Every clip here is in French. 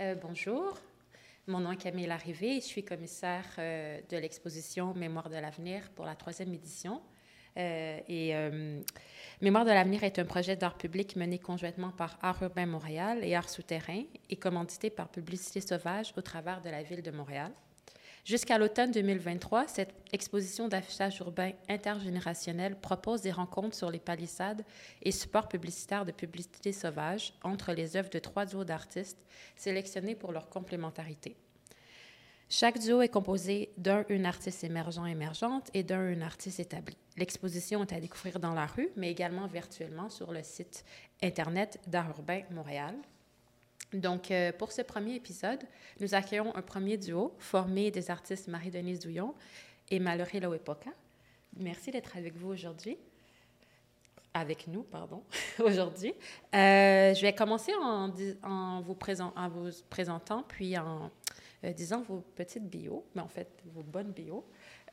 Euh, bonjour, mon nom est Camille Larrivée et je suis commissaire euh, de l'exposition Mémoire de l'avenir pour la troisième édition. Euh, et Mémoire de l'avenir est un projet d'art public mené conjointement par Art urbain Montréal et Art souterrain et commandité par Publicité sauvage au travers de la ville de Montréal. Jusqu'à l'automne 2023, cette exposition d'affichage urbain intergénérationnel propose des rencontres sur les palissades et supports publicitaires de publicité sauvage entre les œuvres de trois duos d'artistes sélectionnés pour leur complémentarité. Chaque duo est composé d'un une artiste émergent émergente et d'un une artiste établi. L'exposition est à découvrir dans la rue, mais également virtuellement sur le site Internet d'Art urbain Montréal. Donc, euh, pour ce premier épisode, nous accueillons un premier duo formé des artistes Marie-Denise Douillon et Mallory Loepoca. Merci d'être avec vous aujourd'hui. Avec nous, pardon, aujourd'hui. Euh, je vais commencer en, vous présentant, puis en euh, disant vos petites bios, mais en fait, vos bonnes bios.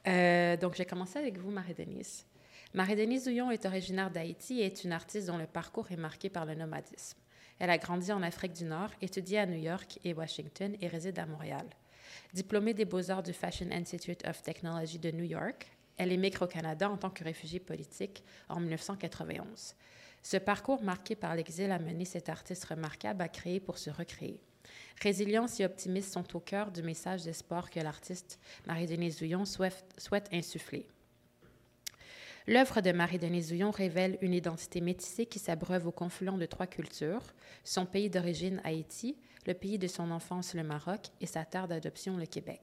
donc, je vais commencer avec vous, Marie-Denise. Marie-Denise Douillon est originaire d'Haïti et est une artiste dont le parcours est marqué par le nomadisme. Elle a grandi en Afrique du Nord, étudié à New York et Washington et réside à Montréal. Diplômée des Beaux-Arts du Fashion Institute of Technology de New York, elle émigre au Canada en tant que réfugiée politique en 1991. Ce parcours marqué par l'exil a mené cette artiste remarquable à créer pour se recréer. Résilience et optimisme sont au cœur du message d'espoir que l'artiste Marie-Denise Douillon souhaite insuffler. L'œuvre de Marie-Denise Douillon révèle une identité métissée qui s'abreuve au confluent de trois cultures, son pays d'origine Haïti, le pays de son enfance le Maroc et sa terre d'adoption le Québec.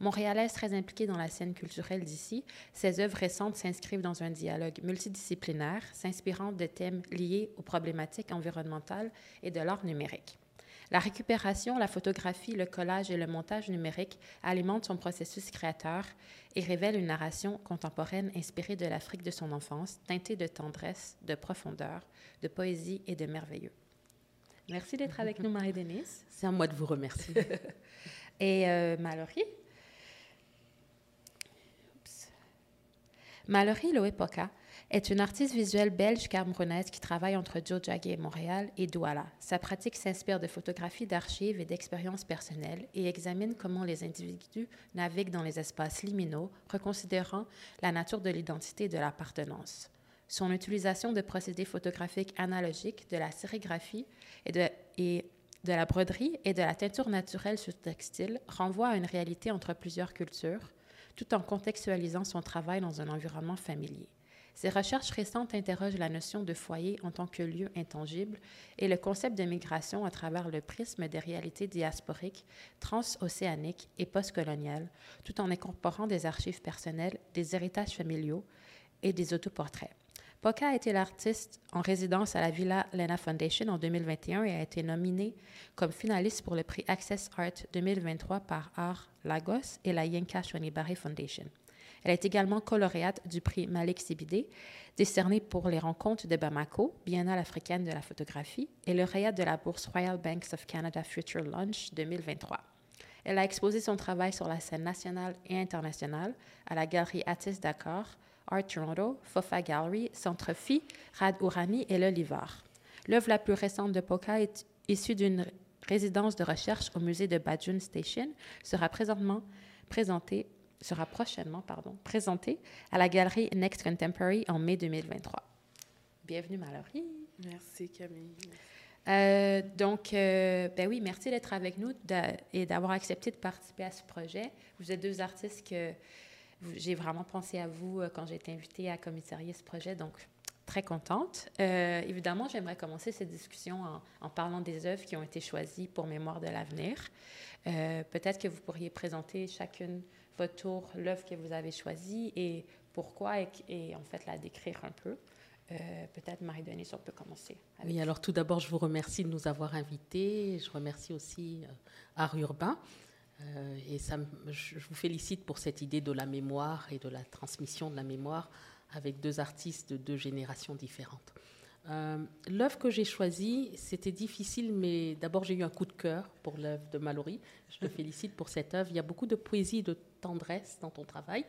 Montréalaise très impliquée dans la scène culturelle d'ici, ses œuvres récentes s'inscrivent dans un dialogue multidisciplinaire, s'inspirant de thèmes liés aux problématiques environnementales et de l'art numérique. La récupération, la photographie, le collage et le montage numérique alimentent son processus créateur et révèlent une narration contemporaine inspirée de l'Afrique de son enfance, teintée de tendresse, de profondeur, de poésie et de merveilleux. Merci d'être avec nous, Marie-Denise. C'est à moi de vous remercier. et euh, Mallory? Mallory Loepoca est une artiste visuelle belge camerounaise qui travaille entre Djodjagé et Montréal et Douala. Sa pratique s'inspire de photographies d'archives et d'expériences personnelles et examine comment les individus naviguent dans les espaces liminaux, reconsidérant la nature de l'identité et de l'appartenance. Son utilisation de procédés photographiques analogiques, de la sérigraphie et de, et de la broderie et de la teinture naturelle sur textile renvoie à une réalité entre plusieurs cultures, tout en contextualisant son travail dans un environnement familier. Ces recherches récentes interrogent la notion de foyer en tant que lieu intangible et le concept de migration à travers le prisme des réalités diasporiques, transocéaniques et postcoloniales, tout en incorporant des archives personnelles, des héritages familiaux et des autoportraits. Poca a été l'artiste en résidence à la Villa Lena Foundation en 2021 et a été nominé comme finaliste pour le prix Access Art 2023 par Art Lagos et la Yenka Shonibare Foundation. Elle est également coloréate du prix Malik Sibidé, décerné pour les rencontres de Bamako, Biennale africaine de la photographie, et lauréate de la bourse Royal Banks of Canada Future Launch 2023. Elle a exposé son travail sur la scène nationale et internationale à la Galerie Atis Dakar, Art Toronto, Fofa Gallery, Centre Phi, Rad Ourani et l'Olivar. L'œuvre la plus récente de Poca est issue d'une résidence de recherche au musée de Bajun Station, sera présentée sera prochainement pardon, présenté à la galerie Next Contemporary en mai 2023. Bienvenue, Mallory. Merci, Camille. Euh, donc, euh, ben oui, merci d'être avec nous et d'avoir accepté de participer à ce projet. Vous êtes deux artistes que j'ai vraiment pensé à vous euh, quand j'ai été invitée à commissarier ce projet, donc très contente. évidemment, j'aimerais commencer cette discussion en, en, parlant des œuvres qui ont été choisies pour Mémoire de l'avenir. Peut-être que vous pourriez présenter chacune votre tour, l'œuvre que vous avez choisie et pourquoi, et, en fait la décrire un peu. Euh, peut-être Marie-Denise, on peut commencer. Oui, alors tout d'abord, je vous remercie de nous avoir invités. Je remercie aussi euh, Art Urbain. Euh, et ça, je vous félicite pour cette idée de la mémoire et de la transmission de la mémoire avec deux artistes de deux générations différentes. Euh, l'œuvre que j'ai choisie, c'était difficile, mais d'abord j'ai eu un coup de cœur pour l'œuvre de Mallory. Je te félicite pour cette œuvre. Il y a beaucoup de poésie et de tendresse dans ton travail.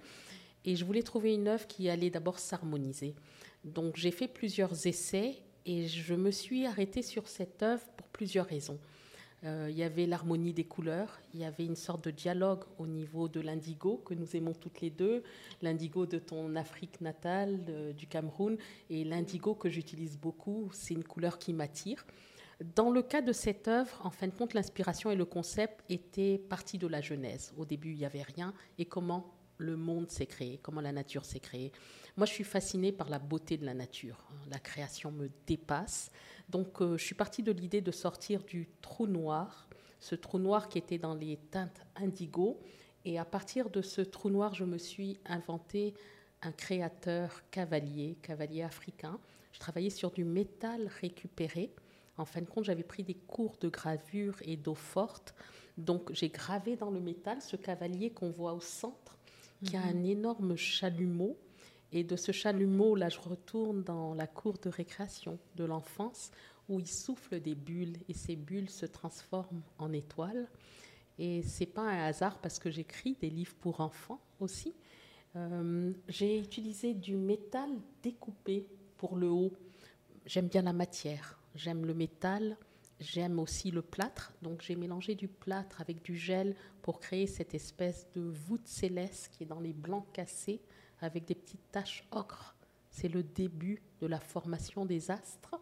Et je voulais trouver une œuvre qui allait d'abord s'harmoniser. Donc j'ai fait plusieurs essais et je me suis arrêtée sur cette œuvre pour plusieurs raisons. Euh, il y avait l'harmonie des couleurs, il y avait une sorte de dialogue au niveau de l'indigo que nous aimons toutes les deux, l'indigo de ton Afrique natale, du Cameroun, et l'indigo que j'utilise beaucoup, c'est une couleur qui m'attire. Dans le cas de cette œuvre, en fin de compte, l'inspiration et le concept étaient partie de la Genèse. Au début, il n'y avait rien, et comment le monde s'est créé, comment la nature s'est créée. Moi, je suis fascinée par la beauté de la nature. La création me dépasse. Donc, euh, je suis partie de l'idée de sortir du trou noir, ce trou noir qui était dans les teintes indigo. Et à partir de ce trou noir, je me suis inventé un créateur cavalier, cavalier africain. Je travaillais sur du métal récupéré. En fin de compte, j'avais pris des cours de gravure et d'eau forte. Donc, j'ai gravé dans le métal ce cavalier qu'on voit au centre, qui a mhm. un énorme chalumeau et de ce chalumeau, là, je retourne dans la cour de récréation de l'enfance où il souffle des bulles et ces bulles se transforment en étoiles. Et c'est pas un hasard parce que j'écris des livres pour enfants aussi. Euh, j'ai utilisé du métal découpé pour le haut. J'aime bien la matière, j'aime le métal, j'aime aussi le plâtre. Donc j'ai mélangé du plâtre avec du gel pour créer cette espèce de voûte céleste qui est dans les blancs cassés avec des petites taches ocre. C'est le début de la formation des astres.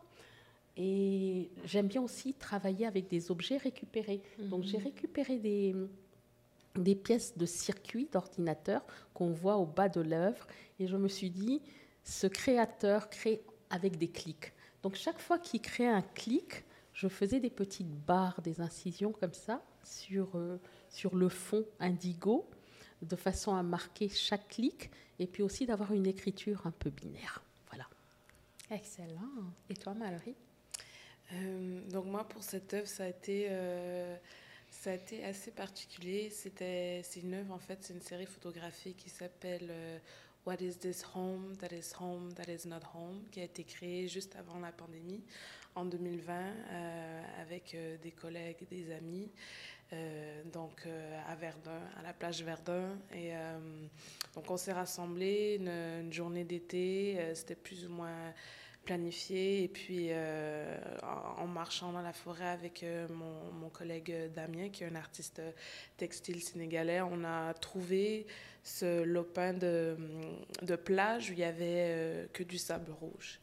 Et j'aime bien aussi travailler avec des objets récupérés. Donc j'ai mhm. récupéré des, des pièces de circuit d'ordinateur qu'on voit au bas de l'œuvre. Et je me suis dit, ce créateur crée avec des clics. Donc chaque fois qu'il créait un clic, je faisais des petites barres, des incisions comme ça sur, euh, sur le fond indigo de façon à marquer chaque clic et puis aussi d'avoir une écriture un peu binaire. Voilà. Excellent. Et toi, Mallory? Euh, Donc moi, pour cette œuvre, ça a été, euh, ça a été assez particulier. C'était, c'est une œuvre, en fait, c'est une série photographique qui s'appelle euh, What is this home? That is home that is not home, qui a été créée juste avant la pandémie, en 2020, avec des collègues, des amis. Euh, donc euh, à Verdun, à la plage Verdun. Et euh, donc on s'est rassemblés une, journée d'été, c'était plus ou moins planifié. Et puis en, marchant dans la forêt avec mon, mon, collègue Damien, qui est un artiste textile sénégalais, on a trouvé ce lopin de, de plage où il y avait que du sable rouge.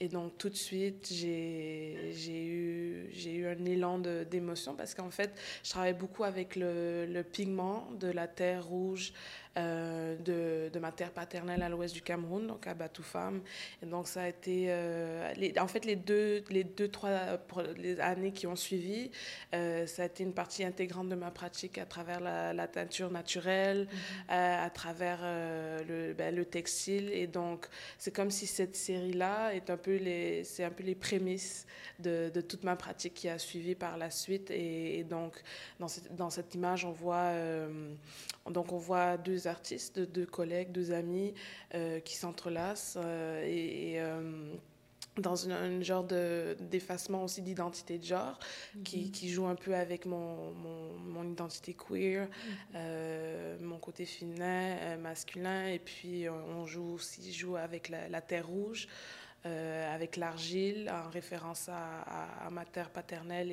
Et donc, tout de suite, j'ai eu, un élan d'émotion parce qu'en fait, je travaille beaucoup avec le, le pigment de la terre rouge euh, de, de, ma terre paternelle à l'ouest du Cameroun, donc à Batoufam. Et donc, ça a été. Euh, les, en fait, les deux, les deux, trois les années qui ont suivi, euh, ça a été une partie intégrante de ma pratique à travers la, teinture naturelle, mm-hmm. à travers le, ben, le, textile. Et donc, c'est comme si cette série-là est un peu les, c'est un peu les prémices de, de, toute ma pratique qui a suivi par la suite. Et, donc, dans cette, dans cette image, on voit, donc on voit deux artistes, deux collègues, deux amis euh, qui s'entrelacent euh, et, euh, dans un, genre d'effacement aussi d'identité de genre qui, mhm. qui, joue un peu avec mon, mon, mon identité queer, mhm. mon côté féminin, masculin, et puis on joue aussi joue avec la, la terre rouge. Euh, avec l'argile en référence à, ma terre paternelle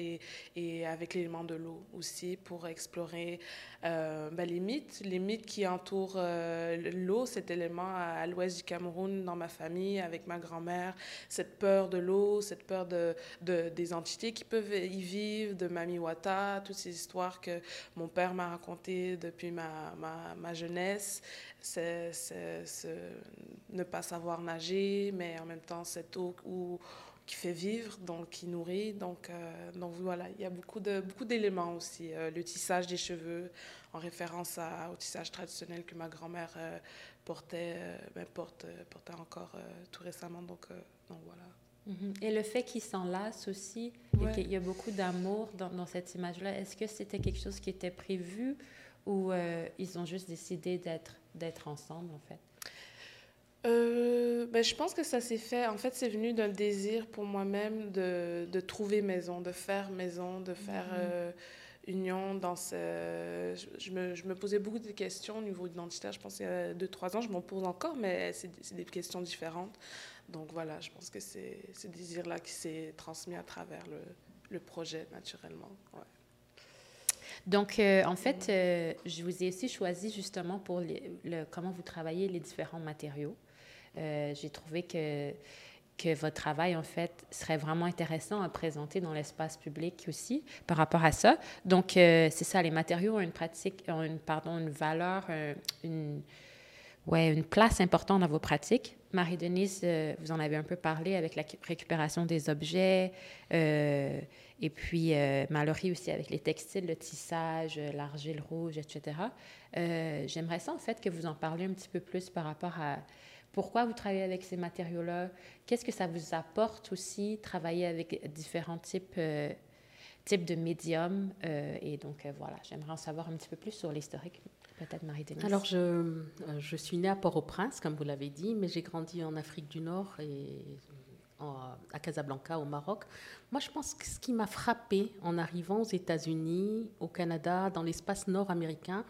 et, avec l'élément de l'eau aussi pour explorer euh, ben, les mythes, qui entourent euh, l'eau, cet élément à, l'ouest du Cameroun dans ma famille avec ma grand-mère, cette peur de l'eau, cette peur de, de, des entités qui peuvent y vivre, de Mami Wata, toutes ces histoires que mon père m'a racontées depuis ma, ma jeunesse c'est ne pas savoir nager, mais en même temps cette eau où, qui fait vivre, donc qui nourrit. Donc, euh, donc voilà, il y a beaucoup de beaucoup d'éléments aussi. Euh, le tissage des cheveux, en référence à, au tissage traditionnel que ma grand-mère euh, portait, ben, porte, portait encore tout récemment. Donc, donc voilà. Mm-hmm. Et le fait qu'ils s'enlacent aussi, et qu'il y a beaucoup d'amour dans, dans, cette image-là, est-ce que c'était quelque chose qui était prévu ou ils ont juste décidé d'être d'être ensemble, en fait? Euh, ben, je pense que ça s'est fait. En fait, c'est venu d'un désir pour moi-même de, de, trouver maison, de faire maison, de faire mhm. euh, union dans ce. Je, me, je, me, posais beaucoup de questions au niveau identitaire. Je pense qu'il y a deux, trois ans, je m'en pose encore, mais c'est des questions différentes. Donc voilà, je pense que c'est ce désir-là qui s'est transmis à travers le, le projet naturellement. Ouais. Donc, euh, en fait, euh, je vous ai aussi choisi justement pour comment vous travaillez les différents matériaux. Euh, j'ai trouvé que, que votre travail, en fait, serait vraiment intéressant à présenter dans l'espace public aussi par rapport à ça. Donc, c'est ça, les matériaux ont une pratique, ont une, pardon, une valeur, une, ouais, une place importante dans vos pratiques. Marie-Denise, vous en avez un peu parlé avec la récupération des objets. Et puis, euh, Mallory aussi avec les textiles, le tissage, euh, l'argile rouge, etc. Euh, j'aimerais ça, en fait, que vous en parliez un petit peu plus par rapport à pourquoi vous travaillez avec ces matériaux-là, qu'est-ce que ça vous apporte aussi, travailler avec différents types, types de médiums. et donc, voilà, j'aimerais en savoir un petit peu plus sur l'historique. Alors, je, je suis née à Port-au-Prince, comme vous l'avez dit, mais j'ai grandi en Afrique du Nord et à Casablanca, au Maroc. Moi, je pense que ce qui m'a frappé en arrivant aux États-Unis, au Canada, dans l'espace nord-américain,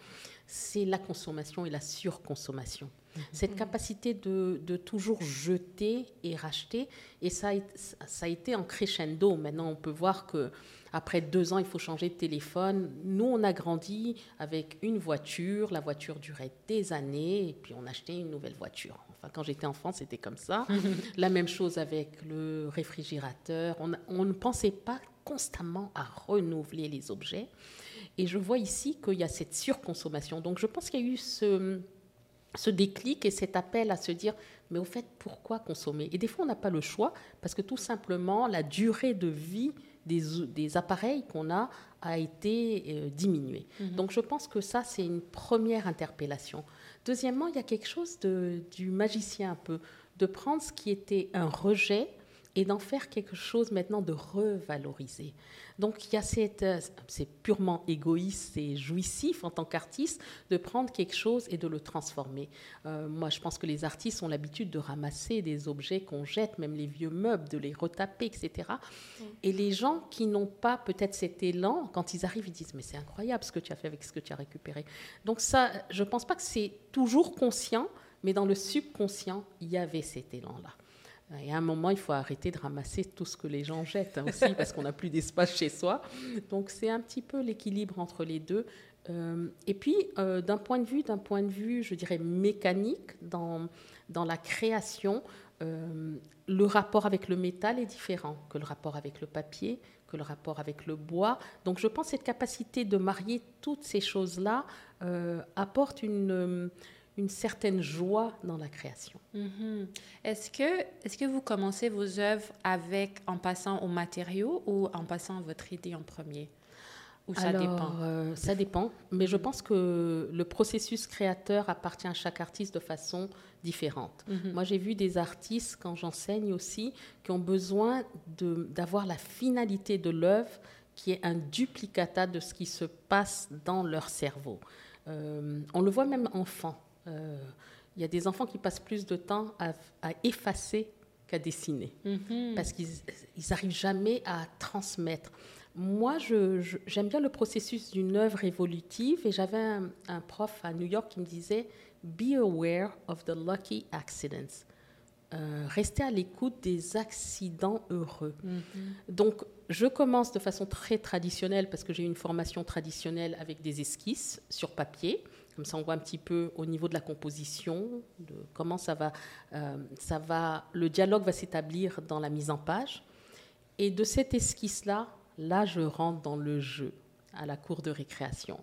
c'est la consommation et la surconsommation. Mhm. Cette capacité de, de, toujours jeter et racheter. Et ça, ça a été en crescendo. Maintenant, on peut voir que après deux ans, il faut changer de téléphone. Nous, on a grandi avec une voiture. La voiture durait des années. Et puis, on achetait une nouvelle voiture. Enfin, quand j'étais enfant, c'était comme ça. La même chose avec le réfrigérateur. On, on, ne pensait pas constamment à renouveler les objets. Et je vois ici qu'il y a cette surconsommation. Donc, je pense qu'il y a eu ce, ce déclic et cet appel à se dire, mais au fait, pourquoi consommer? Et des fois, on n'a pas le choix parce que tout simplement, la durée de vie des, des appareils qu'on a a été euh, diminuée. Mhm. Donc, je pense que ça, c'est une première interpellation. Deuxièmement, il y a quelque chose de, du magicien un peu, de prendre ce qui était un rejet et d'en faire quelque chose maintenant de revaloriser. Donc il y a cette, euh, c'est purement égoïste et jouissif en tant qu'artiste de prendre quelque chose et de le transformer. Euh, moi, je pense que les artistes ont l'habitude de ramasser des objets qu'on jette, même les vieux meubles, de les retaper, etc. Et les gens qui n'ont pas peut-être cet élan, quand ils arrivent, ils disent mais c'est incroyable ce que tu as fait avec ce que tu as récupéré. Donc ça, je pense pas que c'est toujours conscient, mais dans le subconscient, il y avait cet élan-là. Et à un moment, il faut arrêter de ramasser tout ce que les gens jettent hein, aussi, parce qu'on n'a plus d'espace chez soi. Donc c'est un petit peu l'équilibre entre les deux. Euh, et puis, euh, d'un point de vue, d'un point de vue, je dirais mécanique, dans, dans la création, euh, le rapport avec le métal est différent que le rapport avec le papier, que le rapport avec le bois. Donc, je pense que cette capacité de marier toutes ces choses-là apporte une une certaine joie dans la création. Mm-hmm. Est-ce que, est que vous commencez vos œuvres avec, en passant aux matériaux ou en passant à votre idée en premier? Ou ça dépend? euh, Ça dépend, mais je pense que le processus créateur appartient à chaque artiste de façon différente. Mm-hmm. Moi, j'ai vu des artistes, quand j'enseigne aussi, qui ont besoin d'avoir la finalité de l'œuvre qui est un duplicata de ce qui se passe dans leur cerveau. Euh, on le voit même enfant. Euh, il y a des enfants qui passent plus de temps à, effacer qu'à dessiner, mhm. parce qu'ils n'arrivent jamais à transmettre. Moi, j'aime bien le processus d'une œuvre évolutive, et j'avais un, prof à New York qui me disait Be aware of the lucky accidents. Euh, restez à l'écoute des accidents heureux. Mhm. Donc, je commence de façon très traditionnelle parce que j'ai une formation traditionnelle avec des esquisses sur papier. Comme ça, on voit un petit peu au niveau de la composition, de comment ça va, euh, ça va, le dialogue va s'établir dans la mise en page. Et de cette esquisse-là, là, je rentre dans le jeu, à la cour de récréation.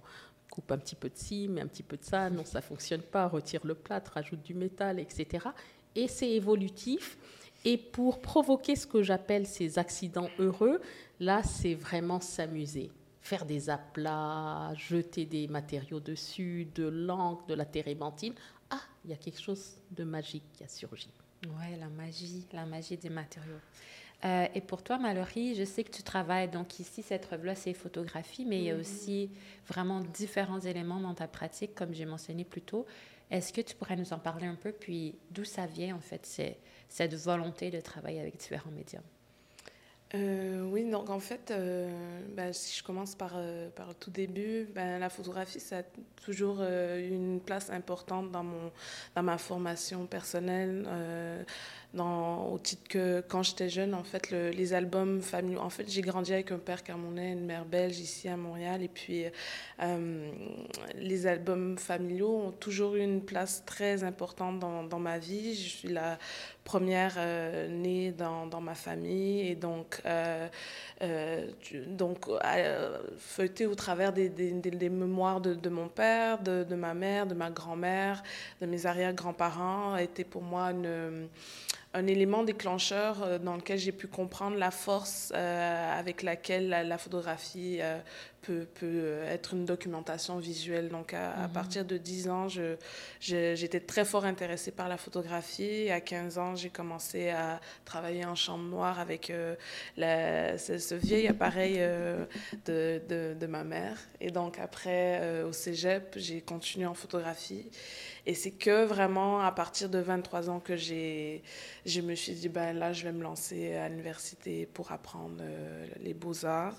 Coupe un petit peu de ci, mais un petit peu de ça, non, ça fonctionne pas, retire le plâtre, rajoute du métal, etc. Et c'est évolutif. Et pour provoquer ce que j'appelle ces accidents heureux, là, c'est vraiment s'amuser faire des aplats, jeter des matériaux dessus, de l'encre, de la térébenthine. Ah, il y a quelque chose de magique qui a surgi. Oui, la magie, la magie des matériaux. Euh, et pour toi, Mallory, je sais que tu travailles, donc ici, cette œuvre-là, c'est photographie, mais il y a mhm. aussi vraiment différents éléments dans ta pratique, comme j'ai mentionné plus tôt. Est-ce que tu pourrais nous en parler un peu, puis d'où ça vient, en fait, cette volonté de travailler avec différents médiums? Euh, oui, donc en fait, euh, ben, si je commence par, euh, par le tout début, ben, la photographie, ça a toujours eu une place importante dans, mon, dans ma formation personnelle au titre que quand j'étais jeune, en fait, les albums familiaux. En fait, j'ai grandi avec un père camerounais, une mère belge ici à Montréal. Et puis, les albums familiaux ont toujours eu une place très importante dans, dans ma vie. Je suis la première euh, née dans, ma famille. Et donc, euh, donc feuilleter au travers des, des, des mémoires de, mon père, de, ma mère, de ma grand-mère, de mes arrière-grands-parents, été pour moi une un élément déclencheur euh, dans lequel j'ai pu comprendre la force euh, avec laquelle la, photographie euh, peut, peut, être une documentation visuelle. Donc, à, mhm. partir de 10 ans, j'étais très fort intéressée par la photographie. À 15 ans, j'ai commencé à travailler en chambre noire avec la, ce, vieil appareil de, de, de, ma mère. Et donc, après, au cégep, j'ai continué en photographie. Et c'est que vraiment à partir de 23 ans que j'ai, je me suis dit, ben là, je vais me lancer à l'université pour apprendre euh, les beaux-arts.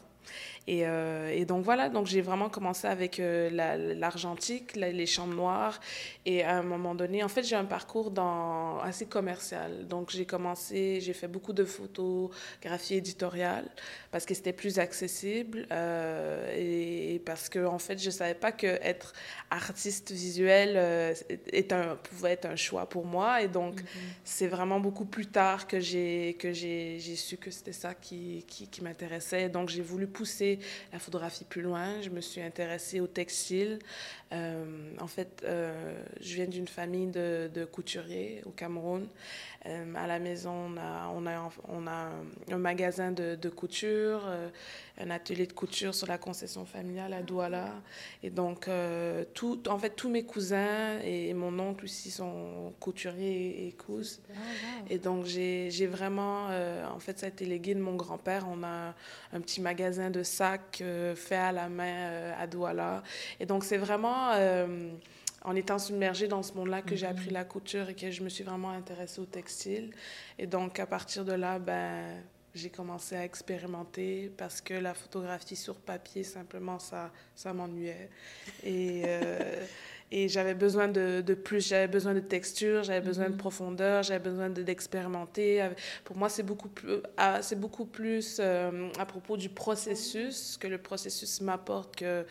Et, euh, et, donc voilà, donc j'ai vraiment commencé avec euh, l'argentique, les chambres noires. Et à un moment donné, en fait, j'ai un parcours dans, assez commercial. Donc j'ai commencé, j'ai fait beaucoup de photographie éditoriale parce que c'était plus accessible euh, et, parce que en fait, je savais pas que être artiste visuel est un, pouvait être un choix pour moi. Et donc, mm-hmm. c'est vraiment beaucoup plus tard que j'ai que j'ai su que c'était ça qui, qui, qui m'intéressait. Donc, j'ai voulu pousser la photographie plus loin. Je me suis intéressée au textile. Euh, en fait, euh, je viens d'une famille de, de, couturiers au Cameroun. Euh, à la maison, on a, on a, on a un magasin de, de couture, un atelier de couture sur la concession familiale à Douala. Et donc, tout, en fait, tous mes cousins et mon oncle aussi sont couturiers et, cousent. Ah, et donc, j'ai vraiment, en fait, ça a été légué de mon grand-père. On a un petit magasin de sacs fait à la main à Douala. Et donc, c'est vraiment euh, en étant submergée dans ce monde-là que j'ai mhm. appris la couture et que je me suis vraiment intéressée au textile. Et donc, à partir de là, ben, j'ai commencé à expérimenter parce que la photographie sur papier, simplement, ça, ça m'ennuyait. Et, euh, et j'avais besoin de, de plus, j'avais besoin de texture, j'avais besoin de mhm. profondeur, j'avais besoin d'expérimenter. Pour moi, c'est beaucoup plus, ah, c'est beaucoup plus euh, à propos du processus que le processus m'apporte que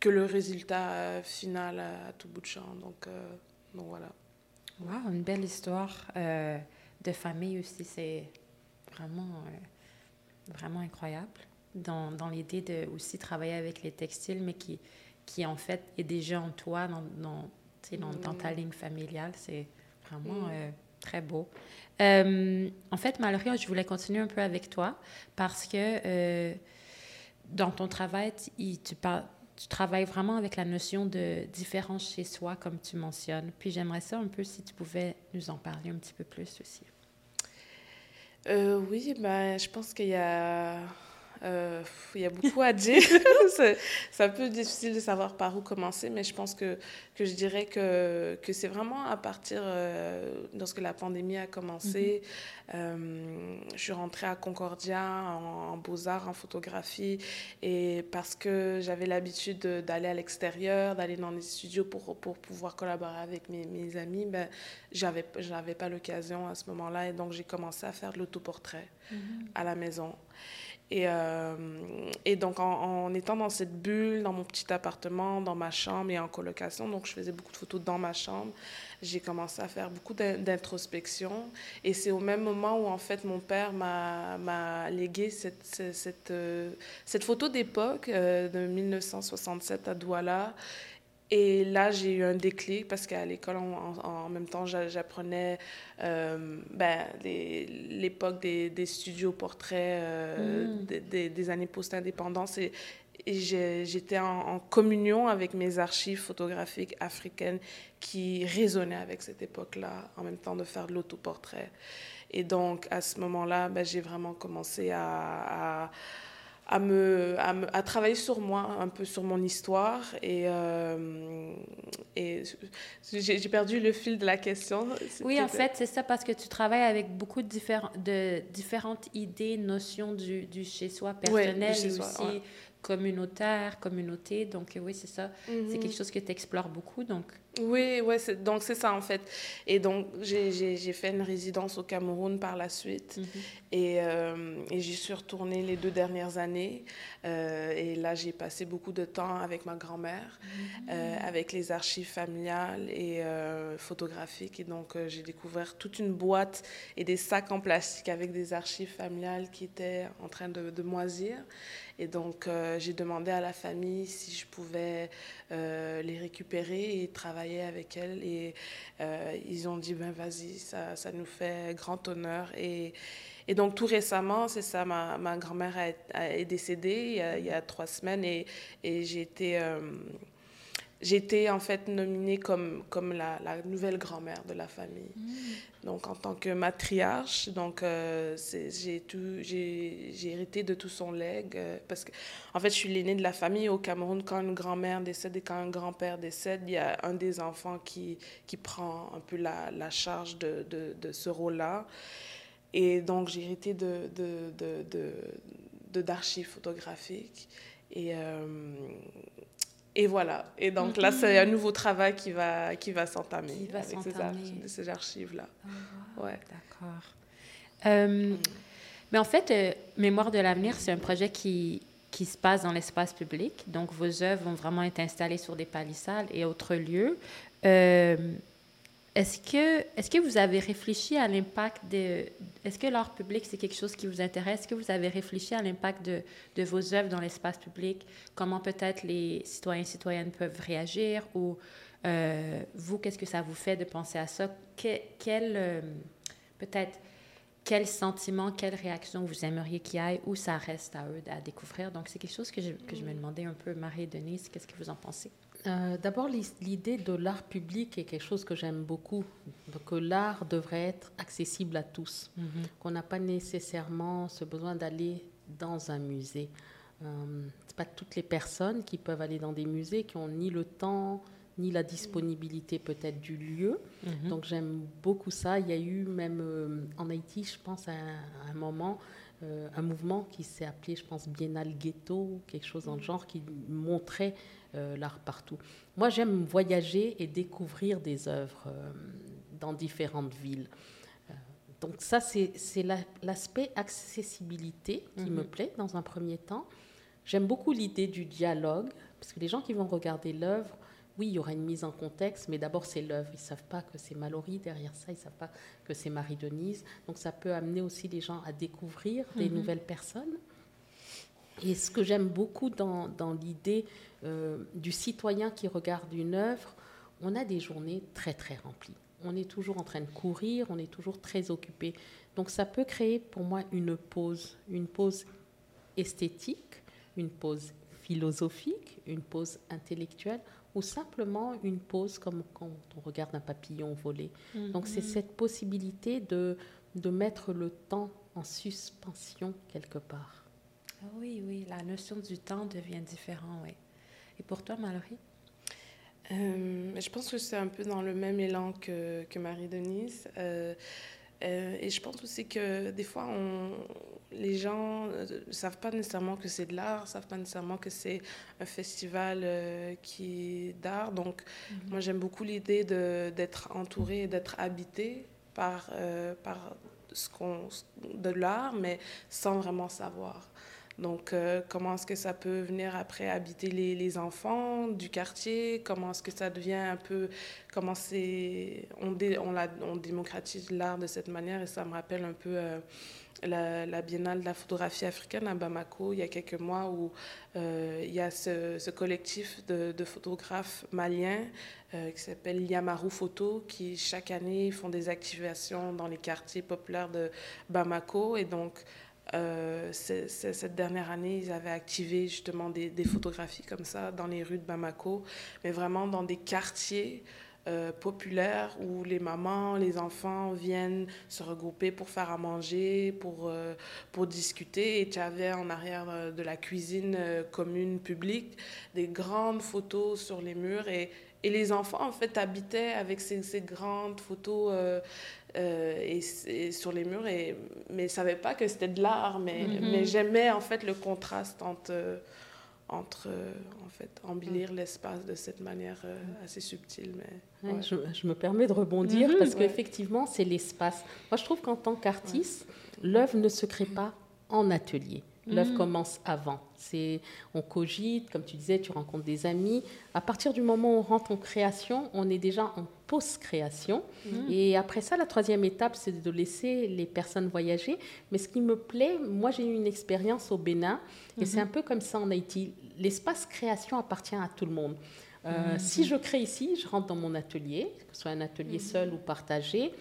que le résultat euh, final à, tout bout de champ. Donc, euh, donc voilà. Wow, une belle histoire euh, de famille aussi. C'est vraiment, vraiment incroyable dans, dans l'idée de aussi travailler avec les textiles, mais qui, qui en fait est déjà en toi, dans, dans, dans, dans ta mm. ligne familiale. C'est vraiment mm. très beau. en fait, Mallory, je voulais continuer un peu avec toi parce que dans ton travail, tu parles tu travailles vraiment avec la notion de différence chez soi, comme tu mentionnes. Puis j'aimerais ça un peu si tu pouvais nous en parler un petit peu plus aussi. Euh, oui, ben, je pense qu'il y a euh, il y a beaucoup à dire. c'est un peu difficile de savoir par où commencer, mais je pense que, que je dirais que, que c'est vraiment à partir, euh, lorsque la pandémie a commencé, mm-hmm. euh, je suis rentrée à Concordia en, beaux-arts, en photographie, et parce que j'avais l'habitude d'aller à l'extérieur, d'aller dans des studios pour, pour pouvoir collaborer avec mes, mes amis, ben, j'avais n'avais pas l'occasion à ce moment-là, et donc j'ai commencé à faire de l'autoportrait mm-hmm. à la maison. Et, euh, et donc, en, étant dans cette bulle, dans mon petit appartement, dans ma chambre et en colocation, donc je faisais beaucoup de photos dans ma chambre, j'ai commencé à faire beaucoup d'introspection. Et c'est au même moment où, en fait, mon père m'a légué cette, cette, euh, cette, photo d'époque euh, de 1967 à Douala et là, j'ai eu un déclic parce qu'à l'école, en, même temps, j'apprenais euh, ben, l'époque des, des, studios portraits euh, mm. des, des, années post-indépendance. Et, j'étais en, communion avec mes archives photographiques africaines qui résonnaient avec cette époque-là, en même temps de faire de l'autoportrait. Et donc, à ce moment-là, ben, j'ai vraiment commencé à à, me, à, travailler sur moi, un peu sur mon histoire. Et, euh, et j'ai perdu le fil de la question. Oui, en fait, c'est ça, parce que tu travailles avec beaucoup de, de différentes idées, notions du, du chez-soi personnel et aussi communautaire, communauté. Donc, oui, c'est ça. C'est mhm. quelque chose que tu explores beaucoup. Donc, oui, ouais, donc c'est ça en fait. Et donc j'ai fait une résidence au Cameroun par la suite mhm. et, euh, et j'y suis retournée les deux dernières années. Euh, et là j'ai passé beaucoup de temps avec ma grand-mère, mhm. euh, avec les archives familiales et photographiques. Et donc j'ai découvert toute une boîte et des sacs en plastique avec des archives familiales qui étaient en train de, de moisir. Et donc j'ai demandé à la famille si je pouvais les récupérer et travailler avec elle et euh, ils ont dit ben vas-y, ça, ça, nous fait grand honneur. Et, et donc tout récemment, c'est ça, ma, ma grand-mère est décédée il y, a, trois semaines et, et j'ai été... J'étais en fait nominée comme, comme la, la nouvelle grand-mère de la famille. Mm. Donc en tant que matriarche, donc euh, j'ai j'ai hérité de tout son legs euh, parce que en fait je suis l'aînée de la famille au Cameroun. Quand une grand-mère décède et quand un grand-père décède, il y a un des enfants qui, qui prend un peu la, la charge de, de, de ce rôle-là. Et donc j'ai hérité de, de, d'archives photographiques. Et, euh, et voilà. Et donc là, c'est un nouveau travail qui va, qui va s'entamer avec ces, ces archives-là. Ah, ouais. D'accord. Euh, mais en fait, euh, Mémoire de l'avenir, c'est un projet qui, qui se passe dans l'espace public. Donc, vos œuvres vont vraiment être installées sur des palissades et autres lieux. Euh, est-ce que, est que vous avez réfléchi à l'impact de... Est-ce que l'art public, c'est quelque chose qui vous intéresse? Est-ce que vous avez réfléchi à l'impact de, de, vos œuvres dans l'espace public? Comment peut-être les citoyens et citoyennes peuvent réagir? Ou euh, vous, qu'est-ce que ça vous fait de penser à ça? quel, euh, peut-être, quel sentiment, quelle réaction vous aimeriez qu'il y ait ou ça reste à eux à découvrir? Donc, c'est quelque chose que je, que je me demandais un peu, Marie Denise, qu'est-ce que vous en pensez? Euh, d'abord, l'idée de l'art public est quelque chose que j'aime beaucoup, que l'art devrait être accessible à tous, mhm. qu'on n'a pas nécessairement ce besoin d'aller dans un musée. Euh, Ce pas toutes les personnes qui peuvent aller dans des musées qui ont ni le temps ni la disponibilité peut-être du lieu. Mhm. Donc j'aime beaucoup ça. Il y a eu même euh, en Haïti, je pense, à un, moment, un mouvement qui s'est appelé, je pense, Biennale Ghetto, quelque chose dans le genre, qui montrait euh, l'art partout. Moi, j'aime voyager et découvrir des œuvres euh, dans différentes villes. Euh, donc ça, c'est l'aspect accessibilité qui me mhm. plaît dans un premier temps. J'aime beaucoup l'idée du dialogue, parce que les gens qui vont regarder l'œuvre, oui, il y aura une mise en contexte, mais d'abord c'est l'œuvre. Ils ne savent pas que c'est Mallory derrière ça, ils ne savent pas que c'est Marie-Denise. Donc ça peut amener aussi les gens à découvrir des mhm. nouvelles personnes. Et ce que j'aime beaucoup dans, dans l'idée euh, du citoyen qui regarde une œuvre, on a des journées très très remplies. On est toujours en train de courir, on est toujours très occupé. Donc ça peut créer pour moi une pause, une pause esthétique, une pause philosophique, une pause intellectuelle ou simplement une pause comme quand on regarde un papillon voler. Donc c'est mhm. cette possibilité de, de mettre le temps en suspension quelque part. Ah oui, oui, la notion du temps devient différente, oui. Et pour toi, Mallory? Euh, Je pense que c'est un peu dans le même élan que, que Marie-Denise. Euh, euh, et je pense aussi que des fois, on, les gens ne savent pas nécessairement que c'est de l'art, ne savent pas nécessairement que c'est un festival qui est d'art. Donc, mhm. moi, j'aime beaucoup l'idée d'être entouré, d'être habité par, par ce qu'on, de l'art, mais sans vraiment savoir. Donc, euh, comment est-ce que ça peut venir après habiter les, les enfants du quartier? Comment est-ce que ça devient un peu... Comment c'est... On, on, on démocratise l'art de cette manière? Et ça me rappelle un peu... Euh, la, la, Biennale de la photographie africaine à Bamako, il y a quelques mois, où euh, il y a ce, ce collectif de, de, photographes maliens qui s'appelle Yamaru Photo, qui chaque année font des activations dans les quartiers populaires de Bamako. Et donc, euh, cette dernière année, ils avaient activé justement des, photographies comme ça dans les rues de Bamako, mais vraiment dans des quartiers euh, populaire où les mamans, les enfants viennent se regrouper pour faire à manger, pour, euh, pour discuter. Et tu avais en arrière de la cuisine commune publique des grandes photos sur les murs. Et, et les enfants, en fait, habitaient avec ces grandes photos et, sur les murs, et, mais ne savaient pas que c'était de l'art. Mais, mm-hmm. mais j'aimais, en fait, le contraste entre entre en fait embellir l'espace de cette manière assez subtile mais je, me permets de rebondir mhm, parce qu'effectivement, c'est l'espace. Moi, je trouve qu'en tant qu'artiste, l'œuvre ne se crée pas en atelier. L'œuvre mhm. commence avant. C'est, on cogite, comme tu disais, tu rencontres des amis. À partir du moment où on rentre en création, on est déjà en post-création. Mhm. Et après ça, la troisième étape, c'est de laisser les personnes voyager. Mais ce qui me plaît, moi, j'ai eu une expérience au Bénin, et c'est un peu comme ça en Haïti. L'espace création appartient à tout le monde. Euh, mhm. Si je crée ici, je rentre dans mon atelier, que ce soit un atelier mhm. seul ou partagé,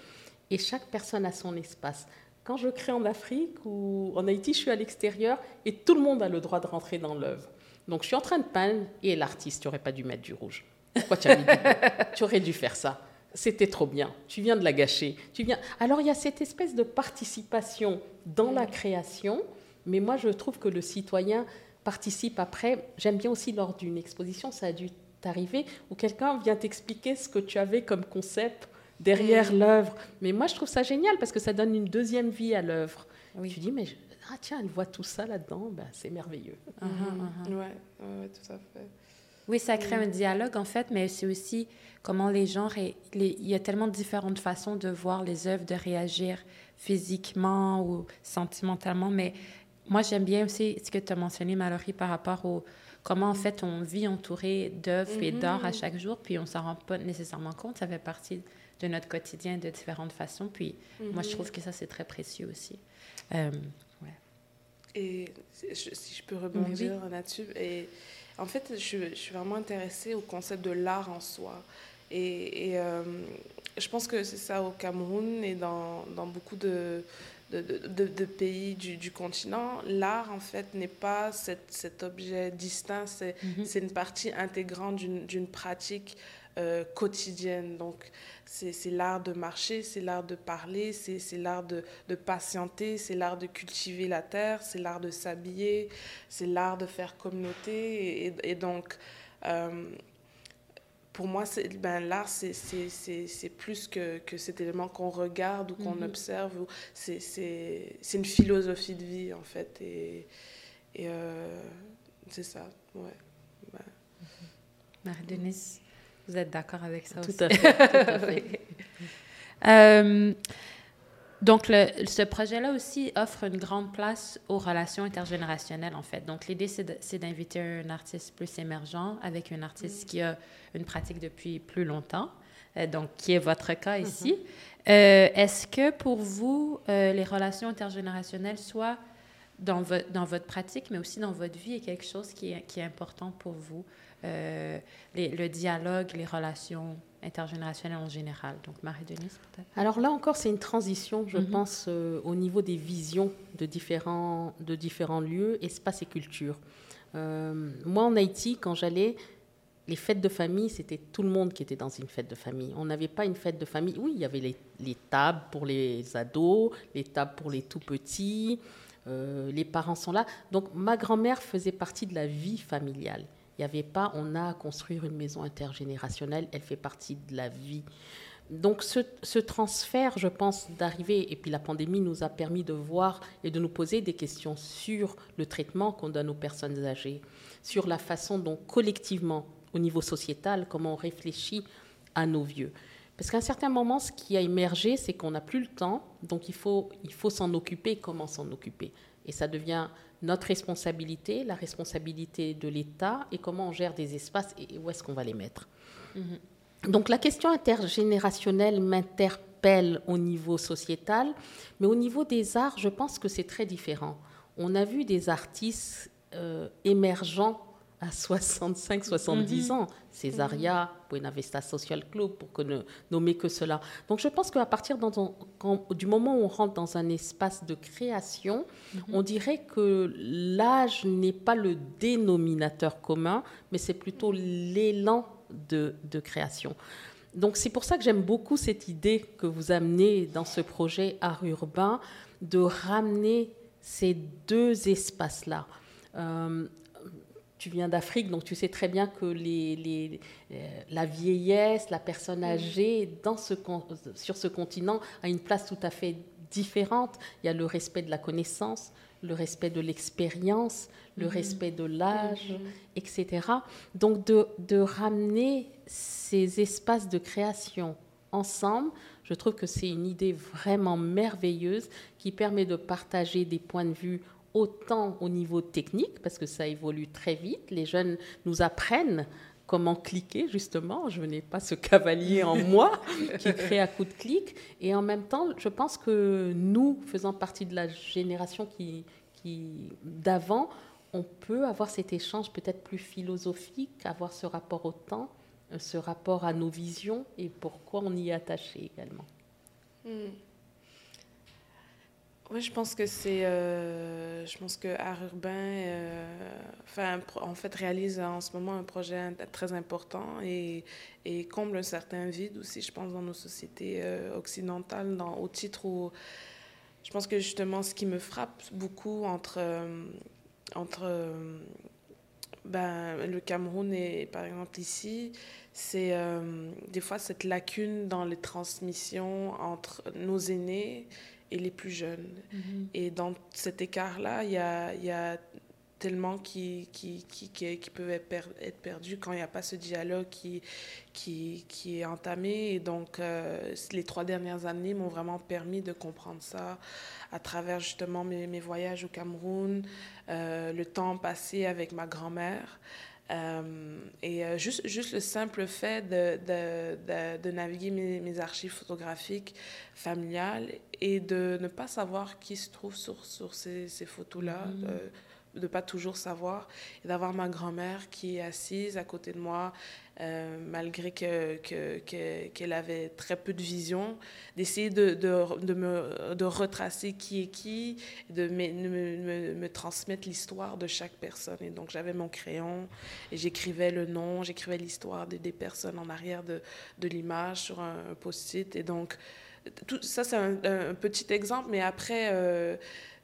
et chaque personne a son espace. Quand je crée en Afrique ou en Haïti, je suis à l'extérieur et tout le monde a le droit de rentrer dans l'œuvre. Donc je suis en train de peindre et l'artiste, tu n'aurais pas dû mettre du rouge. Pourquoi tu as mis du Tu aurais dû faire ça. C'était trop bien. Tu viens de la gâcher. Tu viens. Alors il y a cette espèce de participation dans la création, mais moi je trouve que le citoyen participe après. J'aime bien aussi lors d'une exposition, ça a dû t'arriver, où quelqu'un vient t'expliquer ce que tu avais comme concept derrière l'œuvre. Mais moi, je trouve ça génial parce que ça donne une deuxième vie à l'œuvre. Oui. Tu dis, mais ah, tiens, elle voit tout ça là-dedans, ben, c'est merveilleux. Ouais, ouais, tout à fait. Oui, ça crée un dialogue en fait, mais c'est aussi comment les gens. Il y a tellement différentes façons de voir les œuvres, de réagir physiquement ou sentimentalement. Mais moi, j'aime bien aussi ce que tu as mentionné, Mallory, par rapport au, comment en fait on vit entouré d'œuvres et d'art à mhm. chaque jour, puis on s'en rend pas nécessairement compte, ça fait partie de notre quotidien de différentes façons, puis moi je mhm. trouve que ça c'est très précieux aussi. Euh, ouais. Et si je peux rebondir là-dessus, et en fait je, je, suis vraiment intéressée au concept de l'art en soi. Et, et euh, je pense que c'est ça au Cameroun et dans, dans beaucoup de, de, de, pays du, du continent, l'art, en fait, n'est pas cet, cet, objet distinct, c'est mhm. une partie intégrante d'une pratique euh, quotidienne. Donc, c'est l'art de marcher, c'est l'art de parler, c'est l'art de, de, patienter, c'est l'art de cultiver la terre, c'est l'art de s'habiller, c'est l'art de faire communauté. Et, et donc, euh, pour moi, ben, l'art, c'est plus que, que, cet élément qu'on regarde ou qu'on mm-hmm. observe. C'est une philosophie de vie, en fait. Et, et euh, c'est ça, ouais. Marie-Denise, vous êtes d'accord avec ça tout aussi? À fait, tout à fait. euh, donc, le, ce projet-là aussi offre une grande place aux relations intergénérationnelles, en fait. Donc, l'idée, c'est d'inviter un artiste plus émergent avec un artiste mm. qui a une pratique depuis plus longtemps, euh, donc qui est votre cas mm-hmm. ici. euh, Est-ce que pour vous, euh, les relations intergénérationnelles, soit dans, vo dans votre pratique, mais aussi dans votre vie, est quelque chose qui est, qui est important pour vous? Euh, les, le dialogue, les relations intergénérationnelles en général. Donc Marie-Denise, peut-être? Alors là encore, c'est une transition, je mm -hmm. pense, euh, au niveau des visions de différents, de différents lieux, espaces et cultures. Euh, moi, en Haïti, quand j'allais, les fêtes de famille, c'était tout le monde qui était dans une fête de famille. On n'avait pas une fête de famille. Oui, il y avait les, les tables pour les ados, les tables pour les tout petits, euh, les parents sont là. Donc ma grand-mère faisait partie de la vie familiale. Il n'y avait pas, on a à construire une maison intergénérationnelle, elle fait partie de la vie. Donc ce, ce transfert, je pense, d'arriver, et puis la pandémie nous a permis de voir et de nous poser des questions sur le traitement qu'on donne aux personnes âgées, sur la façon dont collectivement, au niveau sociétal, comment on réfléchit à nos vieux. Parce qu'à un certain moment, ce qui a émergé, c'est qu'on n'a plus le temps, donc il faut, il faut s'en occuper, comment s'en occuper? Et ça devient notre responsabilité, la responsabilité de l'État et comment on gère des espaces et où est-ce qu'on va les mettre. -hmm. Donc la question intergénérationnelle m'interpelle au niveau sociétal, mais au niveau des arts, je pense que c'est très différent. On a vu des artistes euh, émergents à 65, 70 mmh. ans. Césaria. Buena Vista Social Club, pour que ne, nommer que cela. Donc je pense qu'à partir dans, quand, du moment où on rentre dans un espace de création, mmh. on dirait que l'âge n'est pas le dénominateur commun, mais c'est plutôt l'élan de, de, création. donc c'est pour ça que j'aime beaucoup cette idée que vous amenez dans ce projet art urbain de ramener ces deux espaces-là. Euh, tu viens d'Afrique, donc tu sais très bien que les, euh, la vieillesse, la personne âgée dans ce, sur ce continent a une place tout à fait différente. Il y a le respect de la connaissance, le respect de l'expérience, le mhm. respect de l'âge, mhm. etc. Donc de, de, ramener ces espaces de création ensemble, je trouve que c'est une idée vraiment merveilleuse qui permet de partager des points de vue autant au niveau technique, parce que ça évolue très vite. Les jeunes nous apprennent comment cliquer, justement. Je n'ai pas ce cavalier en moi qui crée à coup de clic. Et en même temps, je pense que nous, faisant partie de la génération qui, qui d'avant, on peut avoir cet échange peut-être plus philosophique, avoir ce rapport au temps, ce rapport à nos visions et pourquoi on y est attaché également. Hmm. Oui, je pense que c'est. Euh, je pense que Art Urbain, euh, en fait, réalise en ce moment un projet très important et, comble un certain vide aussi, je pense, dans nos sociétés euh, occidentales, au titre où. Je pense que justement, ce qui me frappe beaucoup entre, entre ben, le Cameroun et, par exemple, ici, c'est des fois cette lacune dans les transmissions entre nos aînés et les plus jeunes. Mhm. Et dans cet écart-là, il y a, y a, tellement qui, qui, qui, qui, peuvent être, perdus quand il n'y a pas ce dialogue qui, qui, qui est entamé. Et donc, euh, les trois dernières années m'ont vraiment permis de comprendre ça à travers justement mes, mes voyages au Cameroun, euh, le temps passé avec ma grand-mère. Euh, et euh, juste, juste le simple fait de, de, de, naviguer mes, mes, archives photographiques familiales et de ne pas savoir qui se trouve sur, sur ces, ces photos-là, mm-hmm de ne pas toujours savoir et d'avoir ma grand-mère qui est assise à côté de moi, euh, malgré qu'elle que, qu'elle avait très peu de vision, d'essayer de, de, de, me, de retracer qui est qui, de me, me, me transmettre l'histoire de chaque personne. Et donc j'avais mon crayon et j'écrivais le nom, j'écrivais l'histoire des, des, personnes en arrière de, de l'image sur un, post-it. Et donc, tout ça, c'est un, petit exemple, mais après... Euh,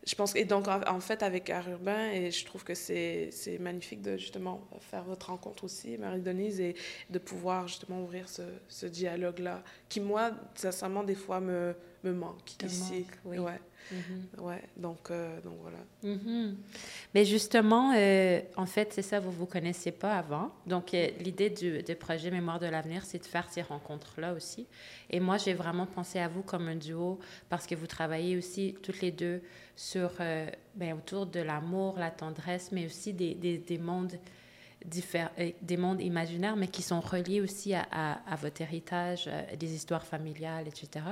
je pense et donc en, fait avec Art Urbain et je trouve que c'est magnifique de justement faire votre rencontre aussi Marie-Denise et de pouvoir justement ouvrir ce, ce dialogue là qui moi sincèrement des fois me, me manque ici oui. ouais. Mm-hmm. ouais donc euh, donc voilà mm-hmm. mais justement euh, en fait c'est ça vous vous connaissiez pas avant donc euh, l'idée du, du, projet Mémoire de l'avenir c'est de faire ces rencontres là aussi et moi j'ai vraiment pensé à vous comme un duo parce que vous travaillez aussi toutes les deux sur, ben, autour de l'amour, la tendresse, mais aussi des, des, des mondes des mondes imaginaires, mais qui sont reliés aussi à, votre héritage, euh, des histoires familiales, etc.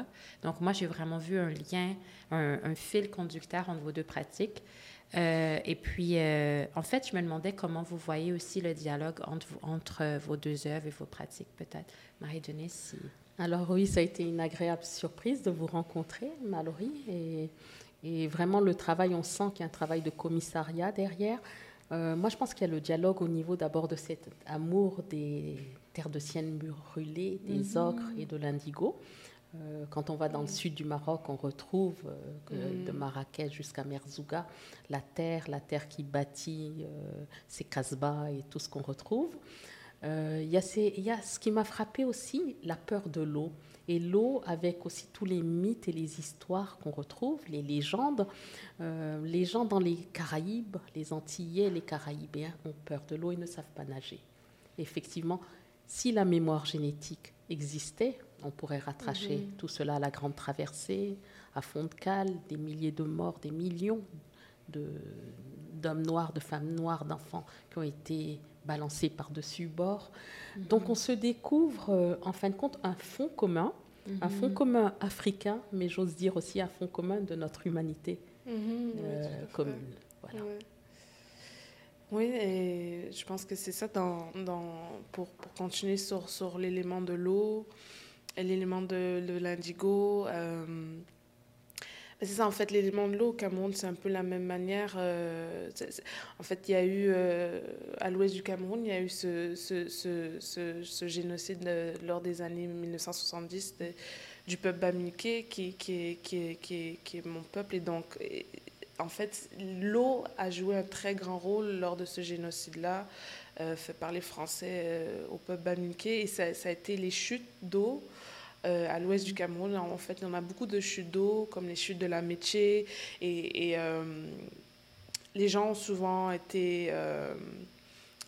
Donc moi, j'ai vraiment vu un lien, un, fil conducteur entre vos deux pratiques. Euh, et puis, en fait, je me demandais comment vous voyez aussi le dialogue entre, vos deux œuvres et vos pratiques, peut-être. Marie-Denise, si... Alors oui, ça a été une agréable surprise de vous rencontrer, Mallory. Et vraiment, le travail, on sent qu'il y a un travail de commissariat derrière. Euh, moi, je pense qu'il y a le dialogue au niveau d'abord de cet amour des terres de sienne brûlées, des mhm. ocres et de l'indigo. Euh, quand on va dans le sud du Maroc, on retrouve euh, mhm. de Marrakech jusqu'à Merzouga la terre, la terre qui bâtit ces casbahs et tout ce qu'on retrouve. Il y, y, a ce qui m'a frappé aussi, la peur de l'eau. Et l'eau, avec aussi tous les mythes et les histoires qu'on retrouve, les légendes, euh, les gens dans les Caraïbes, les Antillais, les Caraïbéens ont peur de l'eau et ne savent pas nager. Effectivement, si la mémoire génétique existait, on pourrait rattracher mhm. tout cela à la grande traversée, à fond de cale, des milliers de morts, des millions d'hommes noirs, de femmes noires, d'enfants qui ont été balancés par-dessus bord. Donc on se découvre, euh, en fin de compte, un fond commun, un fond mhm. commun africain, mais j'ose dire aussi un fond commun de notre humanité mhm, euh, commune. Voilà. Oui, et je pense que c'est ça dans, dans, pour, pour, continuer sur, sur l'élément de l'eau, l'élément de, de l'indigo. Euh, C'est ça, en fait, l'élément de l'eau au Cameroun, c'est un peu la même manière. Euh, en fait, il y a eu, euh, à l'ouest du Cameroun, il y a eu ce, ce, ce, ce, génocide lors des années 1970 du peuple Bamileke, qui, qui, qui, qui, est mon peuple. Et donc, en fait, l'eau a joué un très grand rôle lors de ce génocide-là, euh, fait par les Français au peuple Bamileke. Et ça a été les chutes d'eau euh, à l'ouest du Cameroun. En fait, on a beaucoup de chutes d'eau, comme les chutes de la Métier. Et, euh, les gens ont souvent été euh,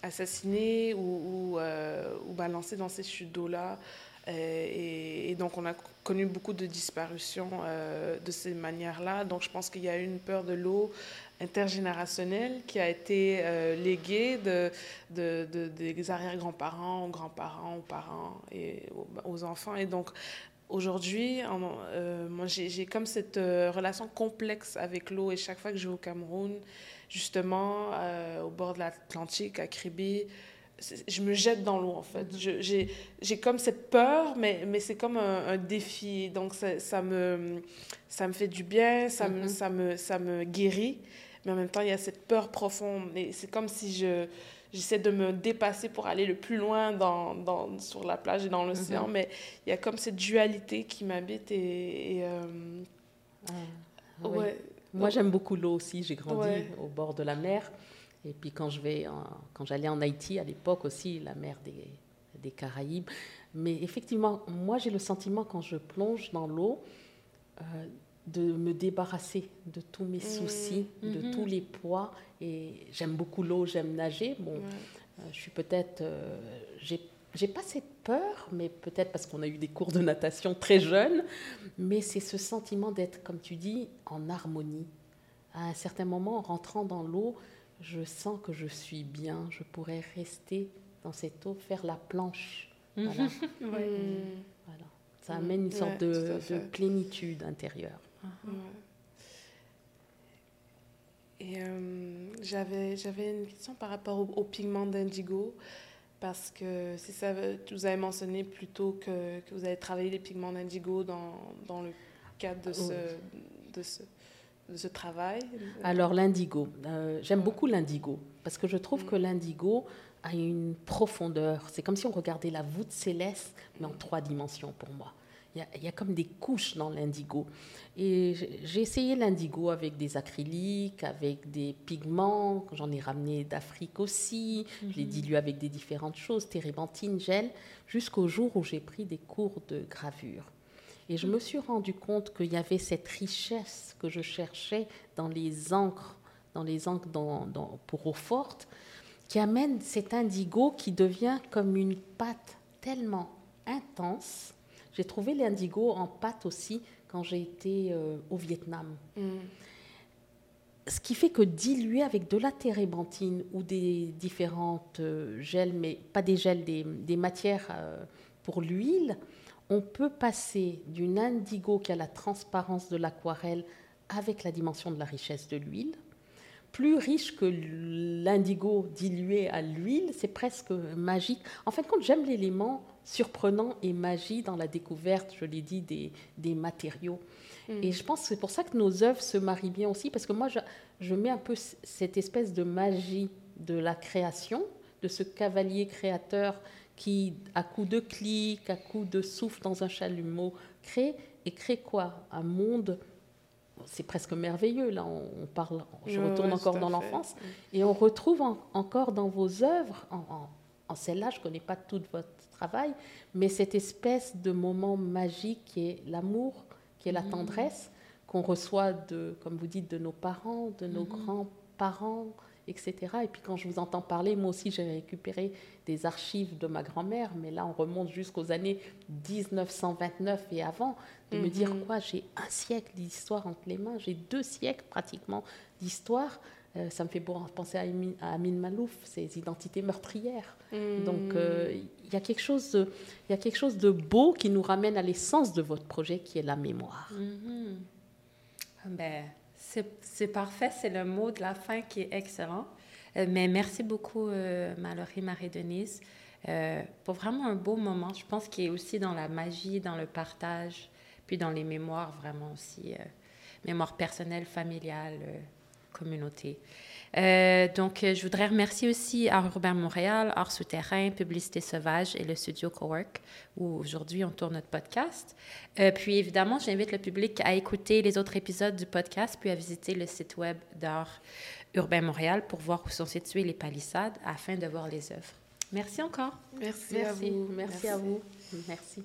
assassinés ou, ou, balancés dans ces chutes d'eau-là. Et, et, donc, on a connu beaucoup de disparitions de ces manières-là. Donc, je pense qu'il y a une peur de l'eau intergénérationnel qui a été euh, légué de, de, des arrière-grands-parents aux grands-parents, aux parents et aux, enfants. Et donc, aujourd'hui, euh, moi, j'ai comme cette euh, relation complexe avec l'eau. Et chaque fois que je vais au Cameroun, justement, au bord de l'Atlantique, à Kribi, je me jette dans l'eau, en fait. J'ai comme cette peur, mais, mais c'est comme un, défi. Donc, ça, ça, me, ça me fait du bien, ça, me, mm-hmm. ça, me, ça me guérit mais en même temps, il y a cette peur profonde. Et c'est comme si je, j'essaie de me dépasser pour aller le plus loin dans, dans sur la plage et dans l'océan. Mhm. Mais il y a comme cette dualité qui m'habite. Et, et euh, ah, ouais. Moi, j'aime beaucoup l'eau aussi. J'ai grandi au bord de la mer. Et puis quand je vais, quand j'allais en Haïti à l'époque aussi, la mer des, des Caraïbes. Mais effectivement, moi j'ai le sentiment quand je plonge dans l'eau, euh, de me débarrasser de tous mes mmh. soucis, de mmh. tous les poids. Et j'aime beaucoup l'eau, j'aime nager. Bon, euh, je suis peut-être. Euh, j'ai pas cette peur, mais peut-être parce qu'on a eu des cours de natation très jeunes. Mais c'est ce sentiment d'être, comme tu dis, en harmonie. À un certain moment, en rentrant dans l'eau, je sens que je suis bien. Je pourrais rester dans cette eau, faire la planche. Voilà. voilà. Ça amène une sorte de, de plénitude intérieure. Et euh, j'avais, j'avais une question par rapport au, pigment d'indigo, parce que si ça, vous avez mentionné plutôt que, que vous avez travaillé les pigments d'indigo dans, dans le cadre de ce, de ce, de ce travail. Alors l'indigo, euh, j'aime beaucoup l'indigo, parce que je trouve mm. que l'indigo a une profondeur. C'est comme si on regardait la voûte céleste, mais en trois dimensions pour moi. Il y, a, comme des couches dans l'indigo. Et j'ai essayé l'indigo avec des acryliques, avec des pigments, j'en ai ramené d'Afrique aussi, je l'ai mhm. dilué avec des différentes choses, térébenthine, gel, jusqu'au jour où j'ai pris des cours de gravure. Et je me suis rendu compte qu'il y avait cette richesse que je cherchais dans les encres, dans les encres dans, pour eau forte, qui amène cet indigo qui devient comme une pâte tellement intense j'ai trouvé l'indigo en pâte aussi quand j'ai été euh, au Vietnam. Mm. Ce qui fait que diluer avec de la térébenthine ou des différentes euh, gels, mais pas des gels, des, matières euh, pour l'huile, on peut passer d'une indigo qui a la transparence de l'aquarelle avec la dimension de la richesse de l'huile, plus riche que l'indigo dilué à l'huile, c'est presque magique. En fin de compte, j'aime l'élément surprenant et magie dans la découverte, je l'ai dit, des, des matériaux. Mm. Et je pense que c'est pour ça que nos œuvres se marient bien aussi, parce que moi, je, je, mets un peu cette espèce de magie de la création, de ce cavalier créateur qui, à coup de clic, à coup de souffle dans un chalumeau, crée et crée quoi? Un monde c'est presque merveilleux. Là, on, parle, je retourne encore dans l'enfance, et on retrouve encore dans vos œuvres, en, en celle-là, je ne connais pas tout votre travail, mais cette espèce de moment magique qui est l'amour, qui est la mm. tendresse qu'on reçoit de, comme vous dites, de nos parents, de nos mm-hmm. grands-parents, etc. Et puis quand je vous entends parler, moi aussi j'ai récupéré des archives de ma grand-mère, mais là on remonte jusqu'aux années 1929 et avant, de me dire mm-hmm. quoi, j'ai un siècle d'histoire entre les mains, j'ai deux siècles pratiquement d'histoire. Euh, ça me fait penser à, Amin Malouf, ses identités meurtrières. Mm. Donc euh, il y, a quelque chose de, y a quelque chose de beau qui nous ramène à l'essence de votre projet, qui est la mémoire. Mm-hmm. Ben, c'est parfait, c'est le mot de la fin qui est excellent. Euh, mais merci beaucoup, Mallory Marie-Denise, pour vraiment un beau moment. Je pense qu'il est aussi dans la magie, dans le partage, puis dans les mémoires, vraiment aussi. mémoire personnelle, familiale, communauté. Euh, donc, euh, je voudrais remercier aussi Art Urbain Montréal, Art Souterrain, Publicité Sauvage et le studio Cowork, où aujourd'hui on tourne notre podcast. Euh, puis, évidemment, j'invite le public à écouter les autres épisodes du podcast, puis à visiter le site web d'Art Urbain Montréal pour voir où sont situées les palissades afin de voir les œuvres. Merci encore. Merci, à vous. Merci, Merci. à vous. Merci.